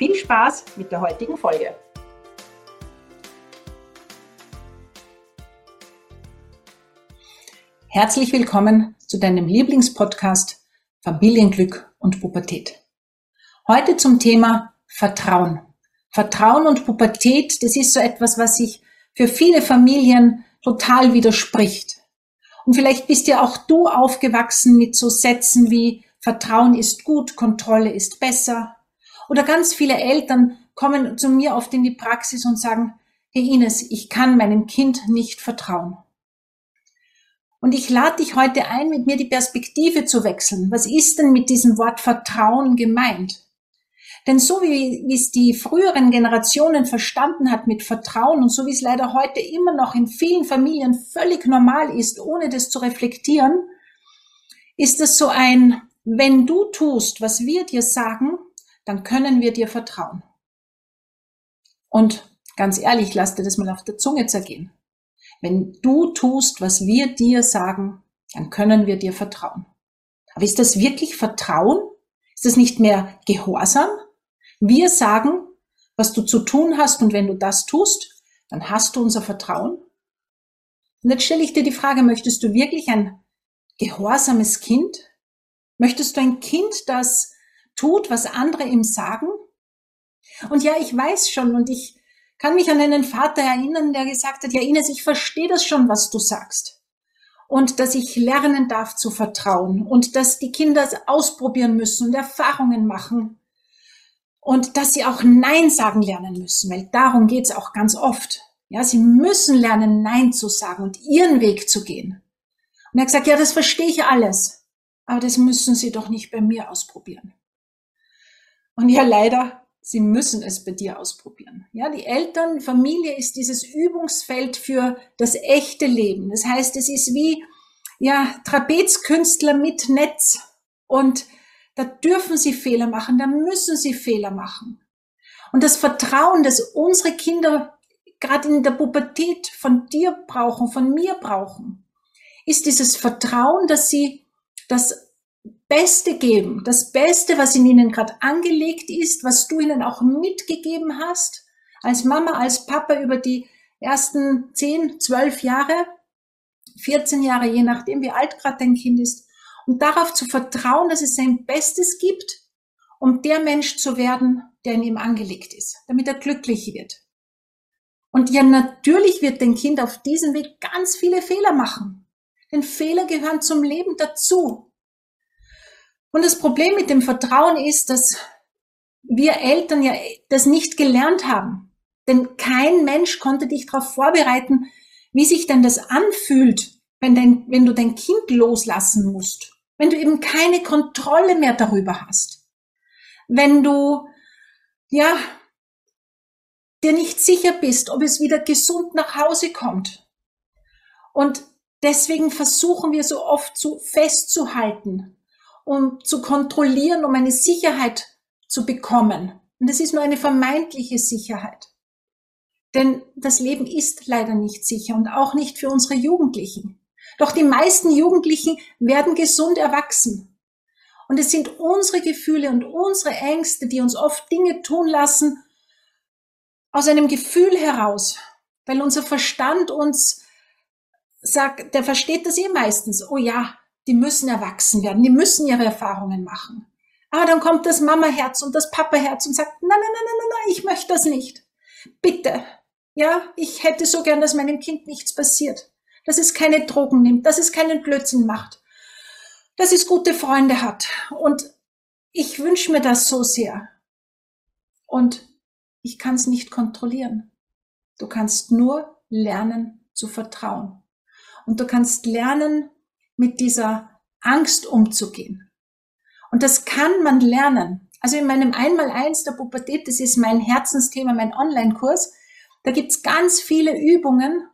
Viel Spaß mit der heutigen Folge. Herzlich willkommen zu deinem Lieblingspodcast Familienglück und Pubertät. Heute zum Thema Vertrauen. Vertrauen und Pubertät, das ist so etwas, was sich für viele Familien total widerspricht. Und vielleicht bist ja auch du aufgewachsen mit so Sätzen wie Vertrauen ist gut, Kontrolle ist besser, oder ganz viele Eltern kommen zu mir oft in die Praxis und sagen, Herr Ines, ich kann meinem Kind nicht vertrauen. Und ich lade dich heute ein, mit mir die Perspektive zu wechseln. Was ist denn mit diesem Wort Vertrauen gemeint? Denn so wie, wie es die früheren Generationen verstanden hat mit Vertrauen und so wie es leider heute immer noch in vielen Familien völlig normal ist, ohne das zu reflektieren, ist es so ein, wenn du tust, was wir dir sagen, dann können wir dir vertrauen. Und ganz ehrlich, lass dir das mal auf der Zunge zergehen. Wenn du tust, was wir dir sagen, dann können wir dir vertrauen. Aber ist das wirklich Vertrauen? Ist das nicht mehr Gehorsam? Wir sagen, was du zu tun hast und wenn du das tust, dann hast du unser Vertrauen. Und jetzt stelle ich dir die Frage, möchtest du wirklich ein gehorsames Kind? Möchtest du ein Kind, das tut, was andere ihm sagen. Und ja, ich weiß schon und ich kann mich an einen Vater erinnern, der gesagt hat, ja Ines, ich verstehe das schon, was du sagst. Und dass ich lernen darf zu vertrauen und dass die Kinder es ausprobieren müssen und Erfahrungen machen. Und dass sie auch Nein sagen lernen müssen, weil darum geht's auch ganz oft. Ja, sie müssen lernen, Nein zu sagen und ihren Weg zu gehen. Und er hat gesagt, ja, das verstehe ich alles, aber das müssen Sie doch nicht bei mir ausprobieren. Und ja, leider, sie müssen es bei dir ausprobieren. Ja, die Eltern, Familie ist dieses Übungsfeld für das echte Leben. Das heißt, es ist wie, ja, Trapezkünstler mit Netz. Und da dürfen sie Fehler machen, da müssen sie Fehler machen. Und das Vertrauen, das unsere Kinder gerade in der Pubertät von dir brauchen, von mir brauchen, ist dieses Vertrauen, dass sie das Beste geben, das Beste, was in ihnen gerade angelegt ist, was du ihnen auch mitgegeben hast, als Mama, als Papa über die ersten 10, 12 Jahre, 14 Jahre, je nachdem, wie alt gerade dein Kind ist, und darauf zu vertrauen, dass es sein Bestes gibt, um der Mensch zu werden, der in ihm angelegt ist, damit er glücklich wird. Und ja, natürlich wird dein Kind auf diesem Weg ganz viele Fehler machen. Denn Fehler gehören zum Leben dazu. Und das Problem mit dem Vertrauen ist, dass wir Eltern ja das nicht gelernt haben. Denn kein Mensch konnte dich darauf vorbereiten, wie sich denn das anfühlt, wenn, dein, wenn du dein Kind loslassen musst. Wenn du eben keine Kontrolle mehr darüber hast. Wenn du, ja, dir nicht sicher bist, ob es wieder gesund nach Hause kommt. Und deswegen versuchen wir so oft zu festzuhalten, um zu kontrollieren, um eine Sicherheit zu bekommen. Und es ist nur eine vermeintliche Sicherheit. Denn das Leben ist leider nicht sicher und auch nicht für unsere Jugendlichen. Doch die meisten Jugendlichen werden gesund erwachsen. Und es sind unsere Gefühle und unsere Ängste, die uns oft Dinge tun lassen, aus einem Gefühl heraus, weil unser Verstand uns sagt, der versteht das eh meistens. Oh ja, die müssen erwachsen werden, die müssen ihre Erfahrungen machen. Aber dann kommt das Mama-Herz und das Papa-Herz und sagt, nein, nein, nein, nein, nein, ich möchte das nicht. Bitte. Ja, ich hätte so gern, dass meinem Kind nichts passiert. Dass es keine Drogen nimmt, dass es keinen Blödsinn macht. Dass es gute Freunde hat. Und ich wünsche mir das so sehr. Und ich kann es nicht kontrollieren. Du kannst nur lernen zu vertrauen. Und du kannst lernen, mit dieser Angst umzugehen. Und das kann man lernen. Also in meinem Einmaleins der Pubertät, das ist mein Herzensthema, mein Online-Kurs, da gibt's ganz viele Übungen,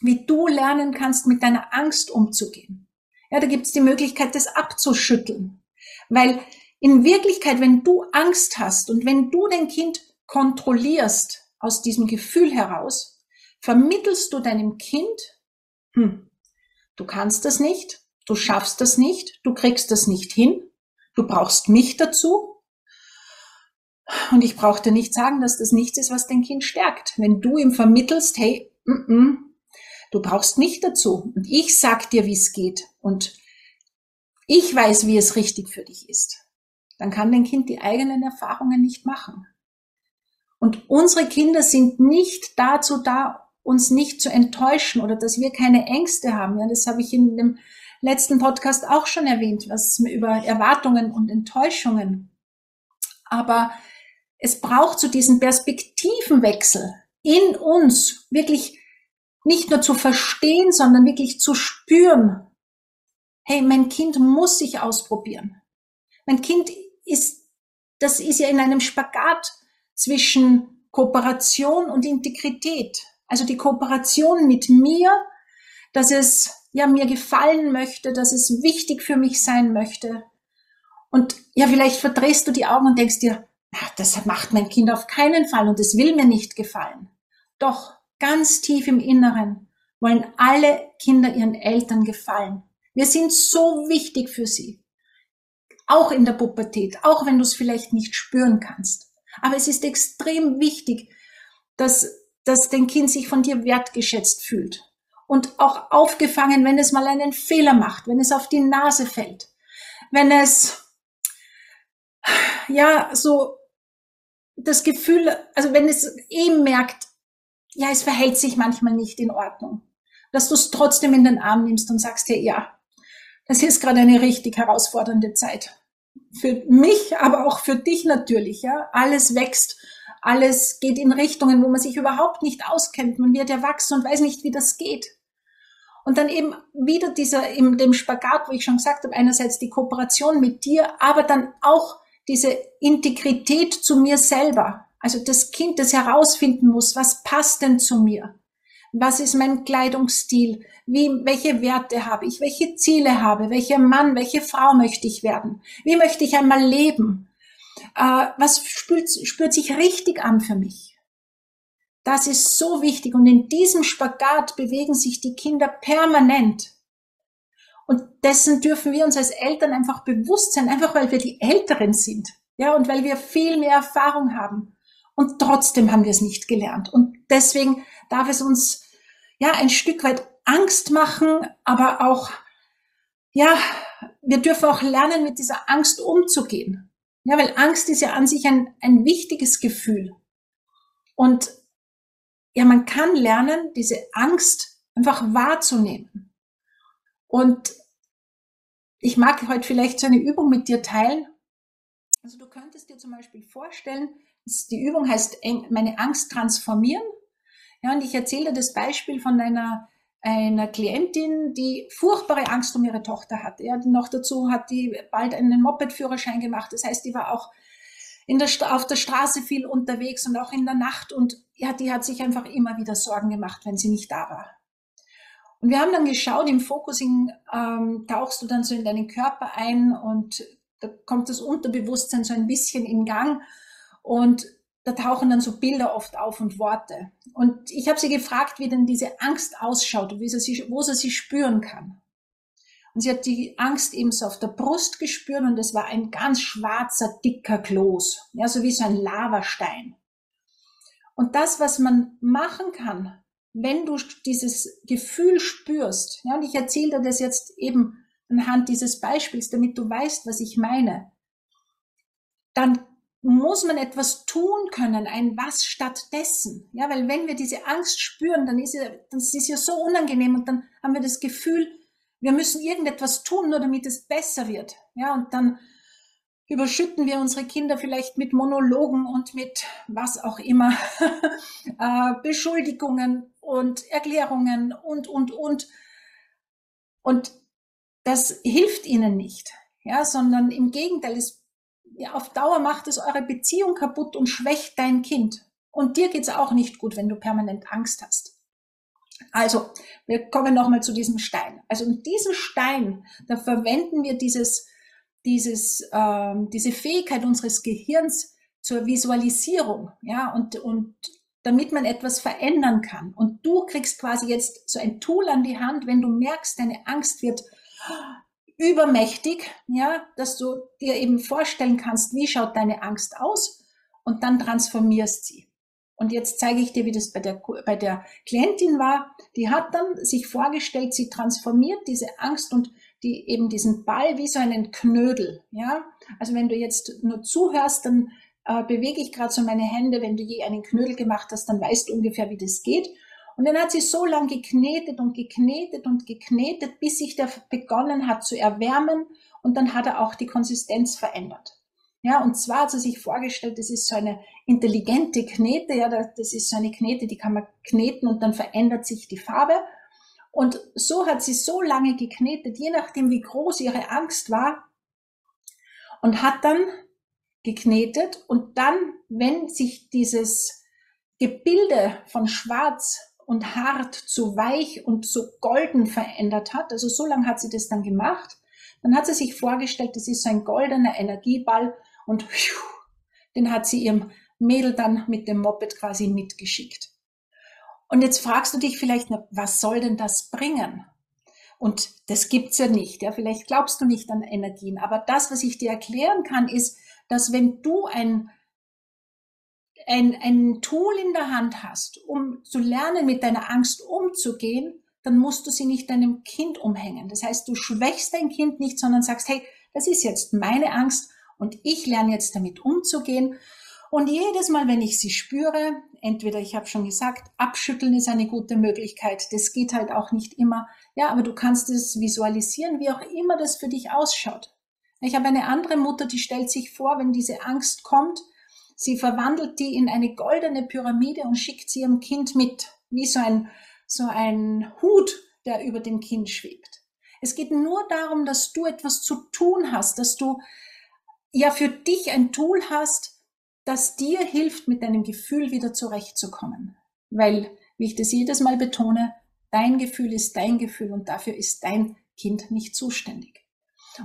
wie du lernen kannst, mit deiner Angst umzugehen. Ja, da gibt's die Möglichkeit, das abzuschütteln. Weil in Wirklichkeit, wenn du Angst hast und wenn du dein Kind kontrollierst aus diesem Gefühl heraus, vermittelst du deinem Kind, hm, du kannst das nicht, du schaffst das nicht, du kriegst das nicht hin, du brauchst mich dazu. Und ich brauche dir nicht sagen, dass das nichts ist, was dein Kind stärkt. Wenn du ihm vermittelst, hey, mm -mm, du brauchst mich dazu und ich sag dir, wie es geht und ich weiß, wie es richtig für dich ist, dann kann dein Kind die eigenen Erfahrungen nicht machen. Und unsere Kinder sind nicht dazu da, uns nicht zu enttäuschen oder dass wir keine Ängste haben. Ja, das habe ich in dem letzten Podcast auch schon erwähnt, was über Erwartungen und Enttäuschungen. Aber es braucht so diesen Perspektivenwechsel in uns wirklich nicht nur zu verstehen, sondern wirklich zu spüren. Hey, mein Kind muss sich ausprobieren. Mein Kind ist, das ist ja in einem Spagat zwischen Kooperation und Integrität. Also die Kooperation mit mir, dass es ja mir gefallen möchte, dass es wichtig für mich sein möchte. Und ja, vielleicht verdrehst du die Augen und denkst dir, ach, das macht mein Kind auf keinen Fall und es will mir nicht gefallen. Doch ganz tief im Inneren wollen alle Kinder ihren Eltern gefallen. Wir sind so wichtig für sie. Auch in der Pubertät, auch wenn du es vielleicht nicht spüren kannst. Aber es ist extrem wichtig, dass, dass dein Kind sich von dir wertgeschätzt fühlt und auch aufgefangen, wenn es mal einen Fehler macht, wenn es auf die Nase fällt, wenn es ja so das Gefühl, also wenn es eben merkt, ja, es verhält sich manchmal nicht in Ordnung, dass du es trotzdem in den Arm nimmst und sagst dir, ja, das ist gerade eine richtig herausfordernde Zeit. Für mich, aber auch für dich natürlich, ja. Alles wächst, alles geht in Richtungen, wo man sich überhaupt nicht auskennt. Man wird erwachsen und weiß nicht, wie das geht. Und dann eben wieder dieser, in dem Spagat, wo ich schon gesagt habe, einerseits die Kooperation mit dir, aber dann auch diese Integrität zu mir selber. Also das Kind, das herausfinden muss, was passt denn zu mir? Was ist mein Kleidungsstil? Wie, welche Werte habe ich? Welche Ziele habe? Welcher Mann, welche Frau möchte ich werden? Wie möchte ich einmal leben? Äh, was spürt, spürt sich richtig an für mich? Das ist so wichtig. Und in diesem Spagat bewegen sich die Kinder permanent. Und dessen dürfen wir uns als Eltern einfach bewusst sein, einfach weil wir die Älteren sind. Ja, und weil wir viel mehr Erfahrung haben. Und trotzdem haben wir es nicht gelernt. Und deswegen darf es uns, ja, ein Stück weit Angst machen, aber auch, ja, wir dürfen auch lernen, mit dieser Angst umzugehen. Ja, weil Angst ist ja an sich ein, ein wichtiges Gefühl. Und ja, man kann lernen, diese Angst einfach wahrzunehmen. Und ich mag heute vielleicht so eine Übung mit dir teilen. Also du könntest dir zum Beispiel vorstellen, die Übung heißt meine Angst transformieren. Ja, und ich erzähle das Beispiel von einer, einer Klientin, die furchtbare Angst um ihre Tochter hatte. Ja, noch dazu hat die bald einen Moped-Führerschein gemacht. Das heißt, die war auch in der, auf der Straße viel unterwegs und auch in der Nacht. Und ja, die hat sich einfach immer wieder Sorgen gemacht, wenn sie nicht da war. Und wir haben dann geschaut, im Focusing ähm, tauchst du dann so in deinen Körper ein und da kommt das Unterbewusstsein so ein bisschen in Gang und da tauchen dann so Bilder oft auf und Worte. Und ich habe sie gefragt, wie denn diese Angst ausschaut, wie sie, wo sie sie spüren kann. Und sie hat die Angst eben so auf der Brust gespürt und es war ein ganz schwarzer, dicker Kloß. Ja, so wie so ein Lavastein. Und das, was man machen kann, wenn du dieses Gefühl spürst, ja, und ich erzähle dir das jetzt eben anhand dieses Beispiels, damit du weißt, was ich meine, dann muss man etwas tun können, ein was stattdessen. Ja, weil wenn wir diese Angst spüren, dann ist, ja, das ist ja so unangenehm und dann haben wir das Gefühl, wir müssen irgendetwas tun, nur damit es besser wird. Ja, und dann überschütten wir unsere Kinder vielleicht mit Monologen und mit was auch immer, äh, Beschuldigungen und Erklärungen und, und, und. Und das hilft ihnen nicht, ja, sondern im Gegenteil, es auf Dauer macht es eure Beziehung kaputt und schwächt dein Kind. Und dir geht's auch nicht gut, wenn du permanent Angst hast. Also, wir kommen nochmal zu diesem Stein. Also in diesem Stein, da verwenden wir dieses, dieses, ähm, diese Fähigkeit unseres Gehirns zur Visualisierung, ja, und, und damit man etwas verändern kann. Und du kriegst quasi jetzt so ein Tool an die Hand, wenn du merkst, deine Angst wird übermächtig, ja, dass du dir eben vorstellen kannst, wie schaut deine Angst aus und dann transformierst sie. Und jetzt zeige ich dir, wie das bei der, bei der Klientin war. Die hat dann sich vorgestellt, sie transformiert diese Angst und die eben diesen Ball wie so einen Knödel, ja. Also wenn du jetzt nur zuhörst, dann äh, bewege ich gerade so meine Hände. Wenn du je einen Knödel gemacht hast, dann weißt du ungefähr, wie das geht. Und dann hat sie so lang geknetet und geknetet und geknetet, bis sich der begonnen hat zu erwärmen und dann hat er auch die Konsistenz verändert. Ja, und zwar hat sie sich vorgestellt, das ist so eine intelligente Knete, ja, das ist so eine Knete, die kann man kneten und dann verändert sich die Farbe. Und so hat sie so lange geknetet, je nachdem wie groß ihre Angst war, und hat dann geknetet und dann, wenn sich dieses Gebilde von Schwarz und hart zu weich und zu golden verändert hat. Also so lange hat sie das dann gemacht. Dann hat sie sich vorgestellt, das ist so ein goldener Energieball und den hat sie ihrem Mädel dann mit dem Moped quasi mitgeschickt. Und jetzt fragst du dich vielleicht, was soll denn das bringen? Und das gibt's ja nicht. Ja, vielleicht glaubst du nicht an Energien. Aber das, was ich dir erklären kann, ist, dass wenn du ein ein, ein Tool in der Hand hast, um zu lernen, mit deiner Angst umzugehen, dann musst du sie nicht deinem Kind umhängen. Das heißt, du schwächst dein Kind nicht, sondern sagst, hey, das ist jetzt meine Angst und ich lerne jetzt damit umzugehen. Und jedes Mal, wenn ich sie spüre, entweder, ich habe schon gesagt, abschütteln ist eine gute Möglichkeit. Das geht halt auch nicht immer. Ja, aber du kannst es visualisieren, wie auch immer das für dich ausschaut. Ich habe eine andere Mutter, die stellt sich vor, wenn diese Angst kommt, Sie verwandelt die in eine goldene Pyramide und schickt sie ihrem Kind mit, wie so ein, so ein Hut, der über dem Kind schwebt. Es geht nur darum, dass du etwas zu tun hast, dass du ja für dich ein Tool hast, das dir hilft, mit deinem Gefühl wieder zurechtzukommen. Weil, wie ich das jedes Mal betone, dein Gefühl ist dein Gefühl und dafür ist dein Kind nicht zuständig.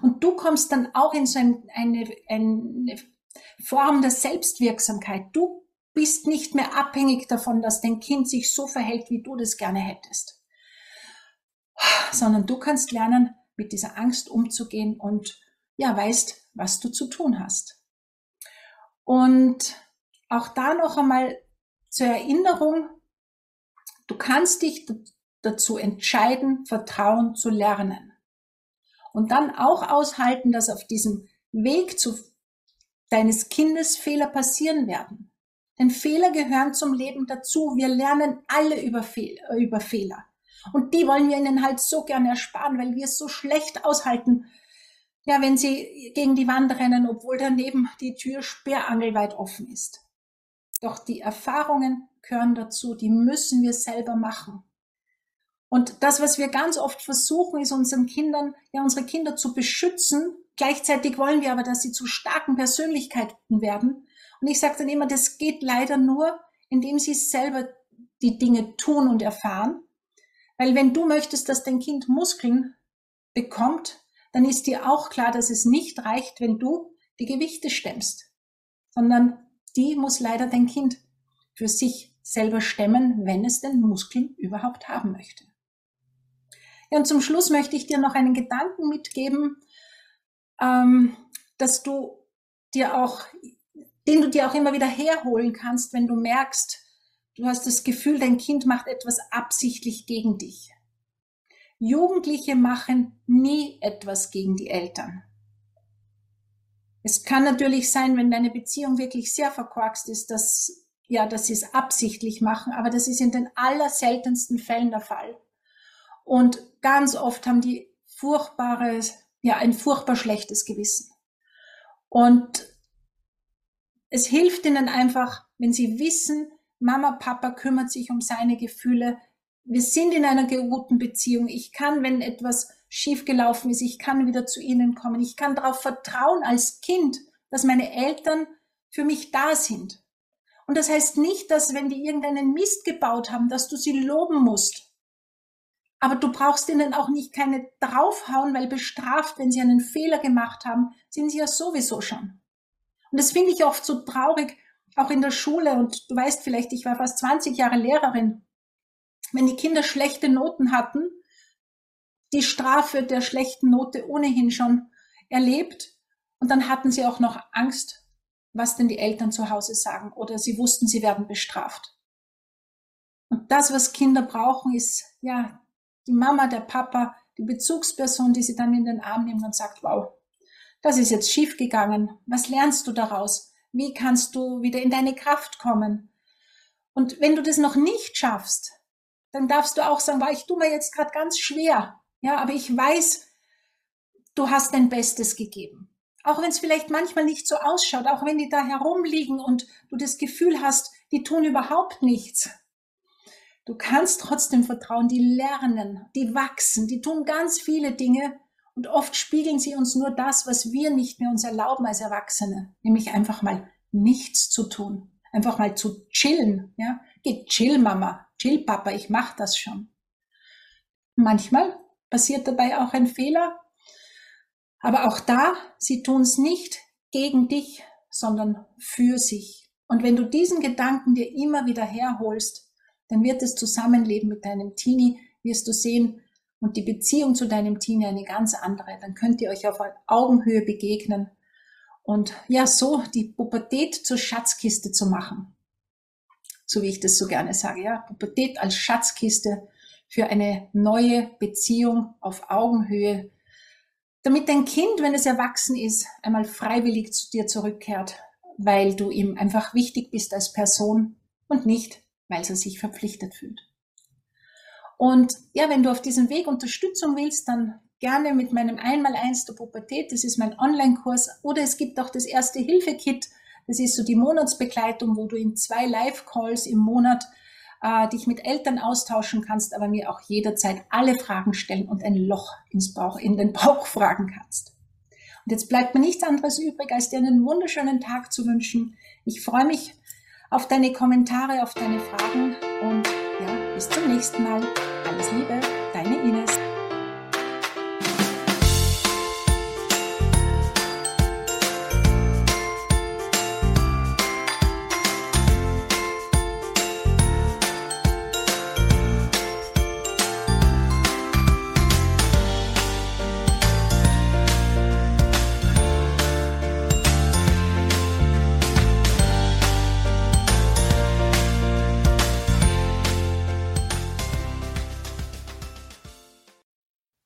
Und du kommst dann auch in so ein, eine, eine Form der Selbstwirksamkeit. Du bist nicht mehr abhängig davon, dass dein Kind sich so verhält, wie du das gerne hättest, sondern du kannst lernen, mit dieser Angst umzugehen und ja, weißt, was du zu tun hast. Und auch da noch einmal zur Erinnerung, du kannst dich dazu entscheiden, Vertrauen zu lernen. Und dann auch aushalten, dass auf diesem Weg zu deines Kindes Fehler passieren werden. Denn Fehler gehören zum Leben dazu. Wir lernen alle über, Fehl über Fehler. Und die wollen wir ihnen halt so gerne ersparen, weil wir es so schlecht aushalten, ja, wenn sie gegen die Wand rennen, obwohl daneben die Tür sperrangelweit offen ist. Doch die Erfahrungen gehören dazu, die müssen wir selber machen. Und das, was wir ganz oft versuchen, ist unseren Kindern, ja, unsere Kinder zu beschützen Gleichzeitig wollen wir aber, dass sie zu starken Persönlichkeiten werden. Und ich sage dann immer, das geht leider nur, indem sie selber die Dinge tun und erfahren. Weil wenn du möchtest, dass dein Kind Muskeln bekommt, dann ist dir auch klar, dass es nicht reicht, wenn du die Gewichte stemmst, sondern die muss leider dein Kind für sich selber stemmen, wenn es den Muskeln überhaupt haben möchte. Ja, und zum Schluss möchte ich dir noch einen Gedanken mitgeben, ähm, dass du dir auch, den du dir auch immer wieder herholen kannst, wenn du merkst, du hast das Gefühl, dein Kind macht etwas absichtlich gegen dich. Jugendliche machen nie etwas gegen die Eltern. Es kann natürlich sein, wenn deine Beziehung wirklich sehr verkorkst ist, dass, ja, dass sie es absichtlich machen, aber das ist in den allerseltensten Fällen der Fall. Und ganz oft haben die furchtbares ja ein furchtbar schlechtes Gewissen. Und es hilft ihnen einfach, wenn sie wissen, Mama, Papa kümmert sich um seine Gefühle. Wir sind in einer guten Beziehung. Ich kann, wenn etwas schiefgelaufen ist, ich kann wieder zu ihnen kommen. Ich kann darauf vertrauen als Kind, dass meine Eltern für mich da sind. Und das heißt nicht, dass wenn die irgendeinen Mist gebaut haben, dass du sie loben musst. Aber du brauchst ihnen auch nicht keine draufhauen, weil bestraft, wenn sie einen Fehler gemacht haben, sind sie ja sowieso schon. Und das finde ich oft so traurig, auch in der Schule. Und du weißt vielleicht, ich war fast 20 Jahre Lehrerin. Wenn die Kinder schlechte Noten hatten, die Strafe der schlechten Note ohnehin schon erlebt. Und dann hatten sie auch noch Angst, was denn die Eltern zu Hause sagen oder sie wussten, sie werden bestraft. Und das, was Kinder brauchen, ist ja die Mama, der Papa, die Bezugsperson, die sie dann in den Arm nimmt und sagt, wow, das ist jetzt schief gegangen. Was lernst du daraus? Wie kannst du wieder in deine Kraft kommen? Und wenn du das noch nicht schaffst, dann darfst du auch sagen, wow, ich tue mir jetzt gerade ganz schwer. Ja, aber ich weiß, du hast dein Bestes gegeben. Auch wenn es vielleicht manchmal nicht so ausschaut, auch wenn die da herumliegen und du das Gefühl hast, die tun überhaupt nichts. Du kannst trotzdem vertrauen, die lernen, die wachsen, die tun ganz viele Dinge und oft spiegeln sie uns nur das, was wir nicht mehr uns erlauben als Erwachsene, nämlich einfach mal nichts zu tun, einfach mal zu chillen, ja? Geh chill Mama, chill Papa, ich mach das schon. Manchmal passiert dabei auch ein Fehler, aber auch da, sie tun es nicht gegen dich, sondern für sich. Und wenn du diesen Gedanken dir immer wieder herholst, dann wird das Zusammenleben mit deinem Teenie, wirst du sehen, und die Beziehung zu deinem Teenie eine ganz andere. Dann könnt ihr euch auf Augenhöhe begegnen und ja, so die Pubertät zur Schatzkiste zu machen. So wie ich das so gerne sage, ja, Pubertät als Schatzkiste für eine neue Beziehung auf Augenhöhe damit dein Kind, wenn es erwachsen ist, einmal freiwillig zu dir zurückkehrt, weil du ihm einfach wichtig bist als Person und nicht, weil er sich verpflichtet fühlt. Und ja, wenn du auf diesem Weg Unterstützung willst, dann gerne mit meinem Einmaleins der Pubertät, das ist mein Online-Kurs, oder es gibt auch das erste Hilfe-Kit, das ist so die Monatsbegleitung, wo du in zwei Live-Calls im Monat äh, dich mit Eltern austauschen kannst, aber mir auch jederzeit alle Fragen stellen und ein Loch ins Bauch, in den Bauch fragen kannst. Und jetzt bleibt mir nichts anderes übrig, als dir einen wunderschönen Tag zu wünschen. Ich freue mich auf deine Kommentare, auf deine Fragen und ja, bis zum nächsten Mal. Alles Liebe, deine Ines.